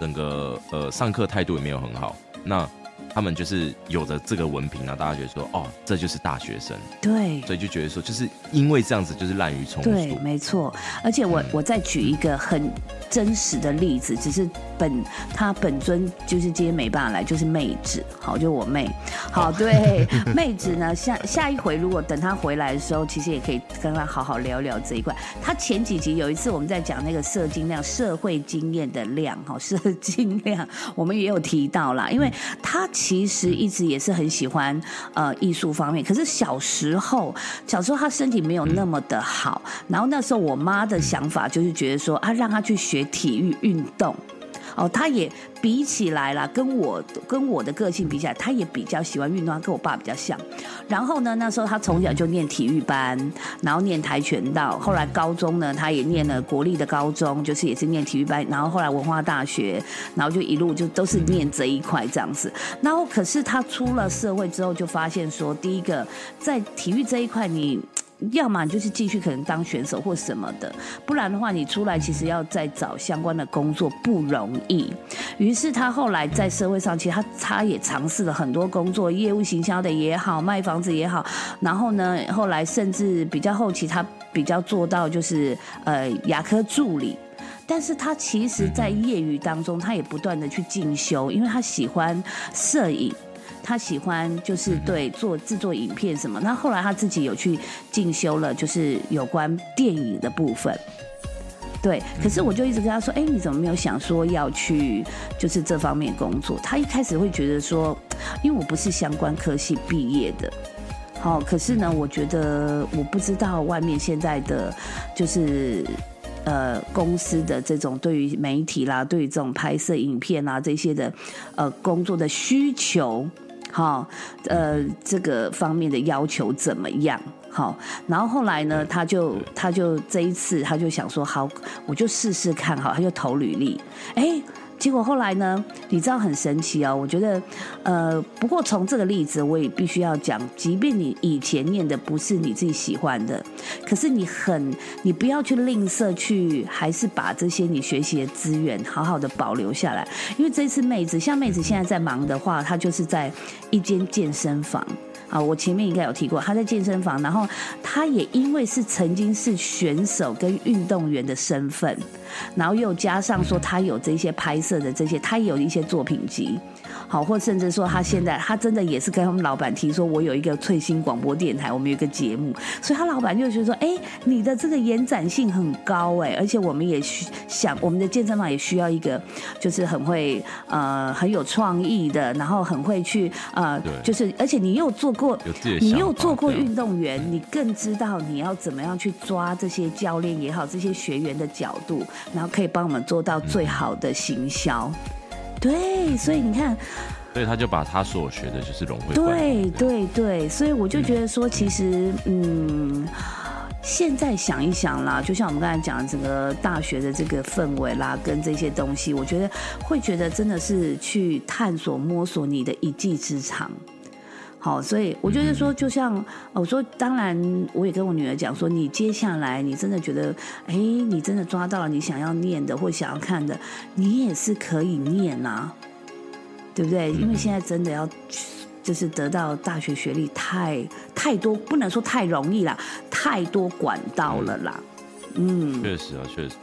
整个呃上课态度也没有很好，那他们就是有着这个文凭啊，大家觉得说哦，这就是大学生，对，所以就觉得说，就是因为这样子就是滥竽充对，数，没错。而且我我再举一个很真实的例子，只是本他本尊就是今天没办法来，就是妹子，好，就我妹。好，对，妹子呢，下下一回如果等她回来的时候，其实也可以跟她好好聊聊这一块。她前几集有一次我们在讲那个社经量、社会经验的量，哈，社经量，我们也有提到啦，因为她其实一直也是很喜欢呃艺术方面，可是小时候小时候他身体没有那么的好，然后那时候我妈的想法就是觉得说啊，让他去学体育运动。哦，他也比起来啦，跟我跟我的个性比起来，他也比较喜欢运动，她跟我爸比较像。然后呢，那时候他从小就念体育班，然后念跆拳道，后来高中呢，他也念了国立的高中，就是也是念体育班，然后后来文化大学，然后就一路就都是念这一块这样子。然后可是他出了社会之后，就发现说，第一个在体育这一块你。要么就是继续可能当选手或什么的，不然的话你出来其实要再找相关的工作不容易。于是他后来在社会上，其实他他也尝试了很多工作，业务行销的也好，卖房子也好。然后呢，后来甚至比较后期，他比较做到就是呃牙科助理。但是他其实，在业余当中，他也不断的去进修，因为他喜欢摄影。他喜欢就是对做制作影片什么，那后来他自己有去进修了，就是有关电影的部分。对，可是我就一直跟他说，哎，你怎么没有想说要去就是这方面工作？他一开始会觉得说，因为我不是相关科系毕业的。好，可是呢，我觉得我不知道外面现在的就是呃公司的这种对于媒体啦，对于这种拍摄影片啊这些的呃工作的需求，好，呃这个方面的要求怎么样？好，然后后来呢，他就他就这一次他就想说，好，我就试试看，好，他就投履历，哎。结果后来呢？你知道很神奇哦。我觉得，呃，不过从这个例子，我也必须要讲，即便你以前念的不是你自己喜欢的，可是你很，你不要去吝啬，去还是把这些你学习的资源好好的保留下来。因为这次妹子，像妹子现在在忙的话，她就是在一间健身房。啊，我前面应该有提过，他在健身房，然后他也因为是曾经是选手跟运动员的身份，然后又加上说他有这些拍摄的这些，他也有一些作品集，好，或甚至说他现在他真的也是跟他们老板提说，我有一个翠星广播电台，我们有一个节目，所以他老板就觉得说，哎，你的这个延展性很高哎，而且我们也需想我们的健身房也需要一个就是很会呃很有创意的，然后很会去呃对就是而且你又做过你又做过运动员，你更知道你要怎么样去抓这些教练也好，这些学员的角度，然后可以帮我们做到最好的行销。对，所以你看，所以他就把他所学的就是融会贯对。对对，所以我就觉得说，其实嗯。现在想一想啦，就像我们刚才讲的整个大学的这个氛围啦，跟这些东西，我觉得会觉得真的是去探索、摸索你的一技之长。好，所以我觉得说，就像我说，当然我也跟我女儿讲说，你接下来你真的觉得，哎，你真的抓到了你想要念的或想要看的，你也是可以念呐，对不对？因为现在真的要就是得到大学学历太太多，不能说太容易啦，太多管道了啦。嗯，确实啊，确实，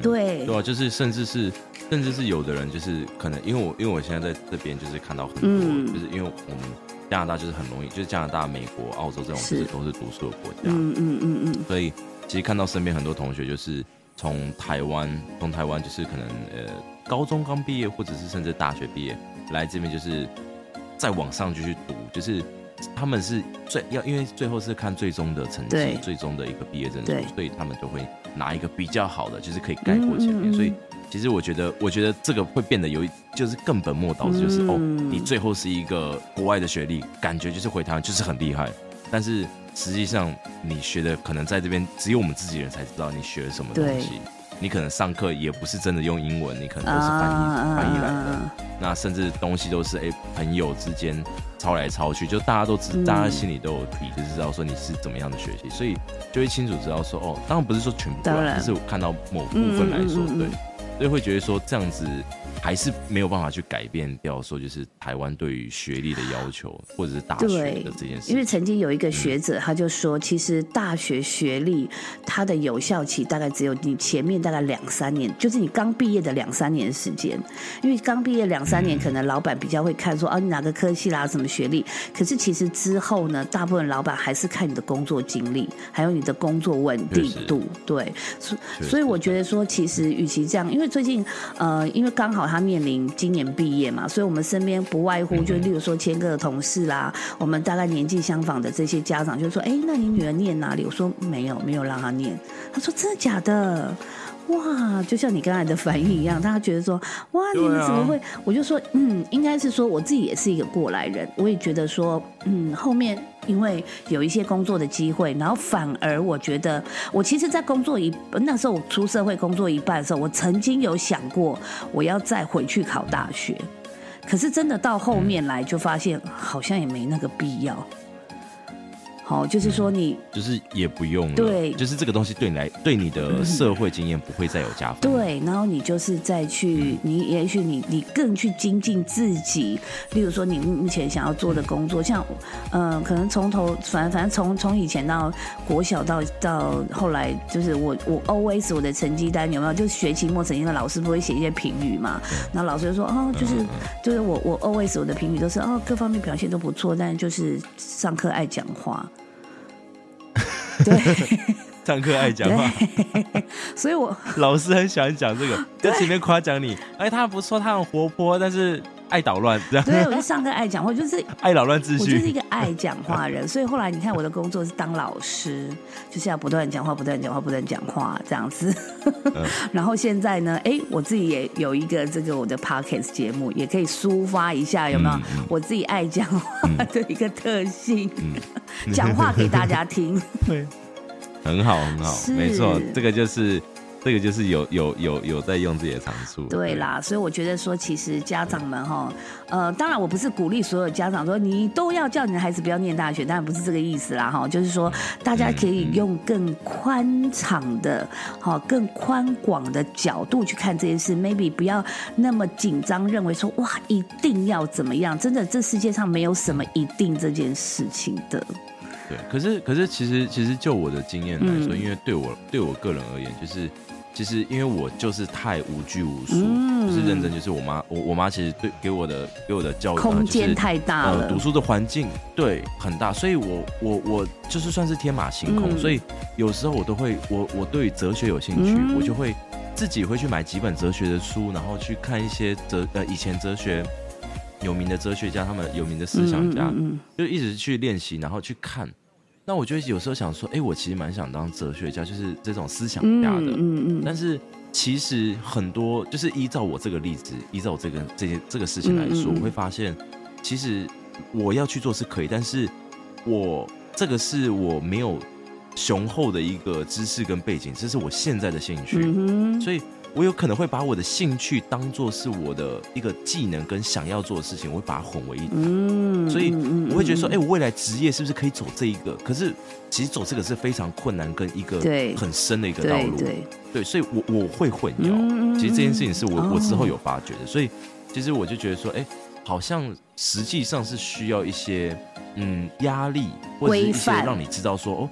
对，对啊，就是甚至是甚至是有的人就是可能因为我因为我现在在这边就是看到很多，就是因为我们。加拿大就是很容易，就是加拿大、美国、澳洲这种就是都是读书的国家。嗯嗯嗯嗯。所以其实看到身边很多同学，就是从台湾，从台湾就是可能呃高中刚毕业，或者是甚至大学毕业来这边，就是再往上继续读，就是他们是最要，因为最后是看最终的成绩，最终的一个毕业证书，所以他们就会拿一个比较好的，就是可以盖过前面，所以。其实我觉得，我觉得这个会变得有，就是更本末倒置，就是哦，你最后是一个国外的学历，感觉就是回台湾就是很厉害，但是实际上你学的可能在这边只有我们自己人才知道你学了什么东西，你可能上课也不是真的用英文，你可能都是翻译翻译来的，那甚至东西都是哎朋友之间抄来抄去，就大家都知，大家心里都有底，就是知道说你是怎么样的学习，所以就会清楚知道说哦，当然不是说全部，只是我看到某部分来说，对。所以会觉得说这样子还是没有办法去改变掉，说就是台湾对于学历的要求，或者是大学的这件事。因为曾经有一个学者，他就说，其实大学学历它的有效期大概只有你前面大概两三年，就是你刚毕业的两三年时间。因为刚毕业两三年，可能老板比较会看说，啊，你哪个科系啦，什么学历。可是其实之后呢，大部分老板还是看你的工作经历，还有你的工作稳定度。对，所所以我觉得说，其实与其这样，因为最近，呃，因为刚好他面临今年毕业嘛，所以我们身边不外乎就例如说千个同事啦，我们大概年纪相仿的这些家长就说：“哎，那你女儿念哪里？”我说：“没有，没有让她念。”他说：“真的假的？”哇，就像你刚才的反应一样，大家觉得说：“哇，你们怎么会？”我就说：“嗯，应该是说我自己也是一个过来人，我也觉得说，嗯，后面。”因为有一些工作的机会，然后反而我觉得，我其实，在工作一那时候我出社会工作一半的时候，我曾经有想过我要再回去考大学，可是真的到后面来就发现好像也没那个必要。好，就是说你就是也不用了，对，就是这个东西对你来，对你的社会经验不会再有加分。对，然后你就是再去，你也许你你更去精进自己，例如说你目前想要做的工作，像嗯，可能从头反正反正从从以前到国小到到后来，就是我我 always 我的成绩单有没有？就是学期末成绩的老师不会写一些评语嘛？然后老师就说哦，就是就是我我 always 我的评语都是哦，各方面表现都不错，但就是上课爱讲话。对，上课爱讲话，所以我老师很喜欢讲这个，在前面夸奖你，哎，他不错，他很活泼，但是。爱捣乱，这样对，我就上课爱讲话，就是 爱捣乱秩序。我就是一个爱讲话人，所以后来你看我的工作是当老师，就是要不断讲话，不断讲话，不断讲话这样子。然后现在呢，哎，我自己也有一个这个我的 podcast 节目，也可以抒发一下，有没有？我自己爱讲话的一个特性，讲话给大家听。对，很好，很好，没错，这个就是。这个就是有有有有在用自己的长处，对啦，所以我觉得说，其实家长们哈，呃，当然我不是鼓励所有家长说你都要叫你的孩子不要念大学，当然不是这个意思啦哈，就是说大家可以用更宽敞的、哈更宽广的角度去看这件事，maybe 不要那么紧张，认为说哇一定要怎么样，真的这世界上没有什么一定这件事情的。对，可是可是其实其实就我的经验来说，因为对我对我个人而言，就是。其实，因为我就是太无拘无束，就是认真。就是我妈，我我妈其实对给我的给我的教育空间太大了，读书的环境对很大，所以我我我就是算是天马行空。所以有时候我都会，我我对哲学有兴趣，我就会自己会去买几本哲学的书，然后去看一些哲呃以前哲学有名的哲学家，他们有名的思想家，就一直去练习，然后去看。那我觉得有时候想说，哎，我其实蛮想当哲学家，就是这种思想家的。嗯嗯。但是其实很多，就是依照我这个例子，依照我这个这件这个事情来说，我会发现，其实我要去做是可以，但是我这个是我没有雄厚的一个知识跟背景，这是我现在的兴趣，嗯，所以我有可能会把我的兴趣当做是我的一个技能跟想要做的事情，我会把它混为一谈。嗯，所以嗯我会觉得说，哎、嗯我未来职业是不是可以走这一个？可是其实走这个是非常困难跟一个很深的一个道路。对所以我我会混淆。嗯其实这件事情是我、哦我之后有发觉的，所以其实我就觉得说，哎、好像实际上是需要一些嗯压力或者是一些让你知道说，哦，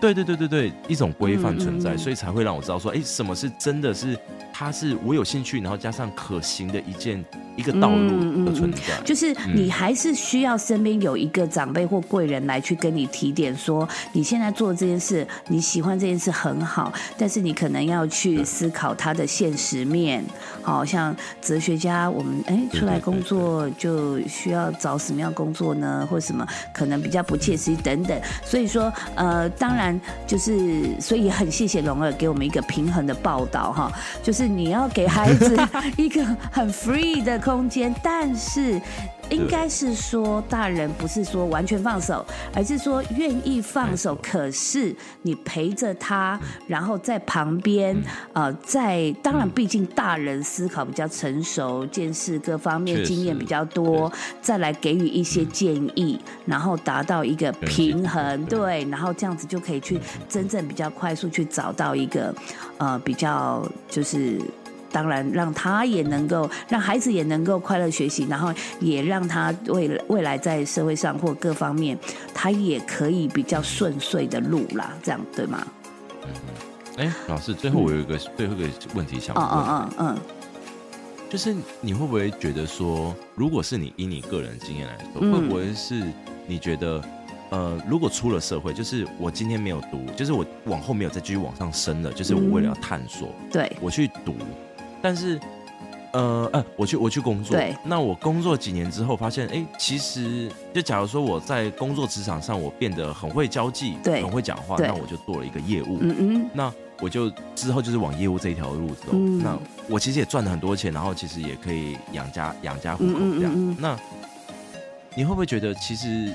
对对对对对，一种规范存在，嗯嗯嗯。所以才会让我知道说，哎、什么是真的是它是我有兴趣，然后加上可行的一件一个道路的存在。就是嗯你还是需要身边有一个长辈或贵人来去跟你提点，说你现在做这件事，你喜欢这件事很好，但是你可能要去思考它的现实面。好像哲学家，我们哎出来工作就需要找什么样工作呢？或什么可能比较不切实际等等。所以说，呃，当然就是，所以很谢谢龙儿给我们一个平衡的报道哈，就是你要给孩子 一个很 free 的空间，但是。应该是说，大人不是说完全放手，而是说愿意放手。可是你陪着他，然后在旁边，呃，在当然，毕竟大人思考比较成熟，见识各方面经验比较多，再来给予一些建议，然后达到一个平衡，对，然后这样子就可以去真正比较快速去找到一个，呃，比较就是。当然，让他也能够让孩子也能够快乐学习，然后也让他未未来在社会上或各方面，他也可以比较顺遂的路啦，这样对吗？哎、老师，最后我有一个、最后一个问题想嗯问，嗯嗯。嗯，就是你会不会觉得说，如果是你以你个人经验来说，嗯会不会是你觉得，呃，如果出了社会，就是我今天没有读，就是我往后没有再继续往上升了，就是我为了要探索，对，我去读，但是。呃呃，我去我去工作，对那我工作几年之后发现，哎，其实就假如说我在工作职场上我变得很会交际，对很会讲话，那我就做了一个业务，嗯嗯那我就之后就是往业务这一条路走。嗯那我其实也赚了很多钱，然后其实也可以养家养家糊口这样。那你会不会觉得，其实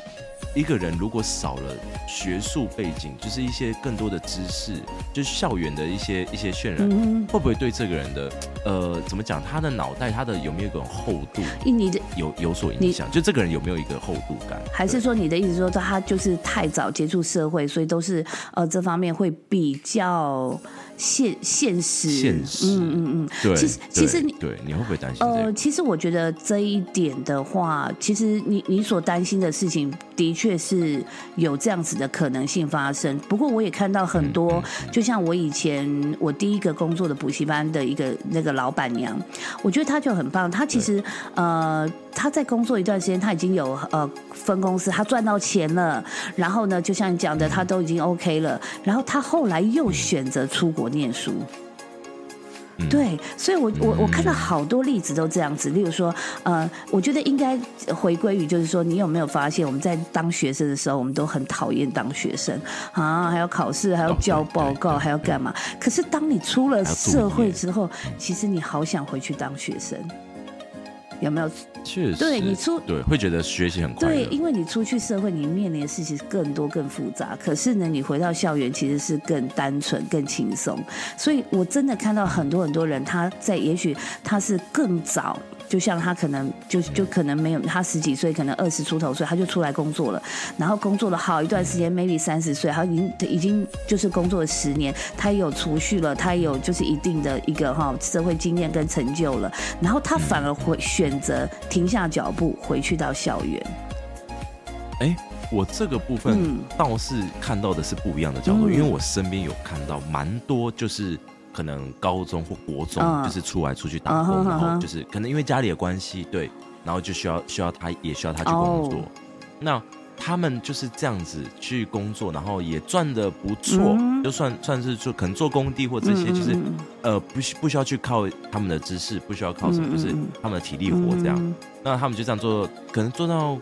一个人如果少了学术背景，就是一些更多的知识，就是校园的一些一些渲染，嗯会不会对这个人的呃怎么讲，他的脑袋他的有没有一种厚度嗯，你的有有所影响？就这个人有没有一个厚度感？还是说你的意思说他就是太早接触社会，所以都是呃这方面会比较现现实，现实嗯嗯嗯。对，其实其实你对对，你会不会担心这呃，其实我觉得这一点的话，其实你你所担心的事情，的确是有这样子的可能性发生。不过我也看到很多，嗯就像我以前我第一个工作的补习班的一个那个老板娘，我觉得她就很棒。她其实呃，她在工作一段时间，他已经有呃分公司，他赚到钱了。然后呢，就像你讲的，他都已经 OK 了。然后他后来又选择出国念书。嗯，对，所以我我我看到好多例子都这样子，例如说，呃，我觉得应该回归于就是说，你有没有发现我们在当学生的时候，我们都很讨厌当学生啊，还要考试，还要交报告，还要干嘛？可是当你出了社会之后，其实你好想回去当学生，有没有？确实，对你出对会觉得学习很快乐对，因为你出去社会，你面临的事情是更多、更复杂。可是呢，你回到校园其实是更单纯、更轻松。所以我真的看到很多很多人，他在也许他是更早。就像他可能就就可能没有他十几岁，可能二十出头岁他就出来工作了，然后工作了好一段时间，maybe 三十岁，他已经已经就是工作了十年，他也有储蓄了，他也有就是一定的一个哈社会经验跟成就了，然后他反而会选择停下脚步回去到校园。哎，我这个部分嗯。倒是看到的是不一样的角度，嗯因为我身边有看到蛮多，就是可能高中或国中嗯。就是出来出去打嗯工，然后就是可能因为家里的关系，对，然后就需要需要他也需要他去工作。哦，那。他们就是这样子去工作，然后也赚的不错，嗯。就算算是做可能做工地或这些，就是呃不需不需要去靠他们的知识，不需要靠什么，就是他们的体力活这样。嗯。那他们就这样做，可能做到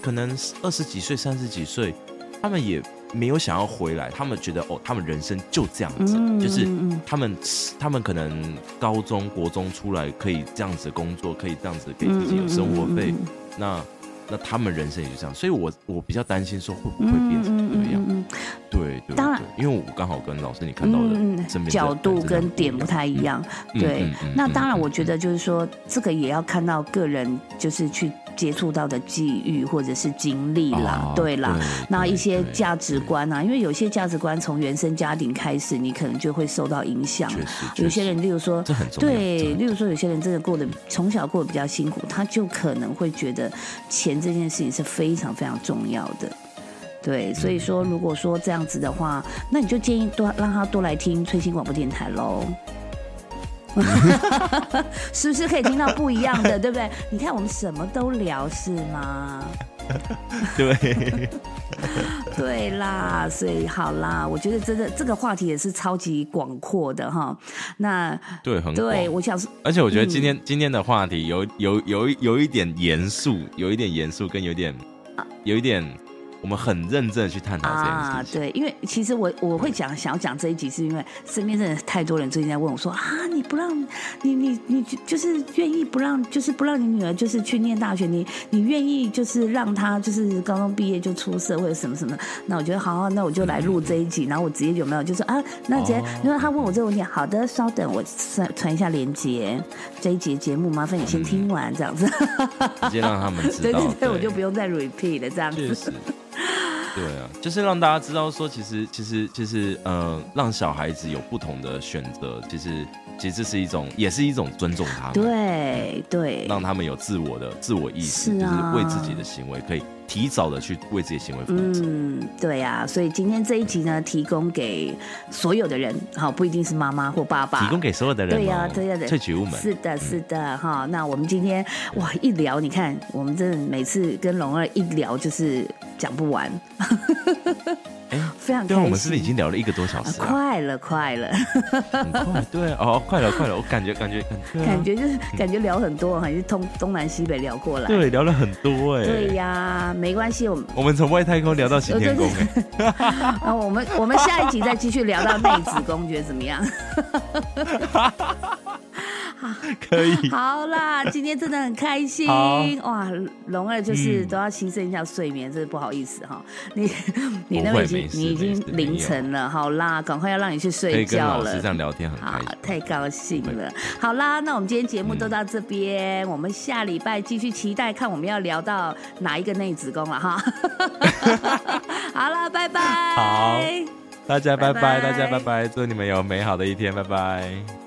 可能二十几岁、三十几岁，他们也没有想要回来，他们觉得哦，他们人生就这样子，嗯就是他们他们可能高中国中出来可以这样子工作，可以这样子给自己有生活费，那那他们人生也就这样，所以我我比较担心说会不会变成这样。嗯对对，当然。对，因为我刚好跟老师你看到的嗯角度跟点不太一样。嗯对。那当然我觉得就是说，这个也要看到个人就是去接触到的际遇或者是经历啦哦，对啦。对那一些价值观啊，因为有些价值观从原生家庭开始，你可能就会受到影响。有些人，例如说，对，例如说有些人真的过得从小过得比较辛苦，他就可能会觉得钱这件事情是非常非常重要的。对，所以说如果说这样子的话，那你就建议多让他多来听吹星广播电台喽。是不是可以听到不一样的，对不对？你看我们什么都聊，是吗？对，对啦，所以好啦，我觉得真的这个话题也是超级广阔的哈。那对，很对我想说，而且我觉得今嗯天、今天的话题有有有一有一点严肃，有一点严肃，跟有一点有一点，我们很认真的去探讨这件事情。对，因为其实我我会讲想要讲这一集，是因为身边真的太多人最近在问我说啊，你不让你你你就是愿意不让，就是不让你女儿就是去念大学，你你愿意就是让她就是高中毕业就出社会什么什么？那我觉得好好，那我就来录这一集，然后我直接有没有就是啊，那直接哦因为他问我这个问题，好的，稍等，我传传一下链接，这一节节目麻烦你先听完这样子，直接让他们知道，对对对，我就不用再 repeat 了这样子。对啊，就是让大家知道说，其实其实其实呃，让小孩子有不同的选择，其实其实这是一种，也是一种尊重他们，，对对，让他们有自我的自我意识，是啊。就是为自己的行为可以提早的去为自己的行为负责。嗯，对呀、所以今天这一集呢，提供给所有的人，好，不一定是妈妈或爸爸，提供给所有的人、哦，对呀、对呀、萃取物们，是的，是的，哈。那我们今天哇一聊，你看我们真的每次跟龙儿一聊就是讲不完，哎 非常开心。对啊，我们是不是已经聊了一个多小啊时啊？快了，快了，很快，对哦，快了，快了，我感觉感觉感觉、感觉 就是感觉聊很多，好像是东东南西北聊过来。对，聊了很多哎。对呀，没关系，我们我们从外太空聊到行天宫对哎，然 后我们我们下一集再继续聊到内子宫，觉得怎么样？可以。好啦，今天真的很开心哇！龙儿就是嗯都要牺牲一下睡眠，真是不好意思哈。你 你那不边已经你已经凌晨了，好啦，赶快要让你去可睡以跟觉了老师这。样聊天很开好心，。太高兴了。好啦，那我们今天节目都到这边，我们下礼拜继续期待看我们要聊到哪一个内子宫了哈。好了，拜拜。好大家拜拜拜拜，大家拜拜，祝你们有美好的一天，拜拜。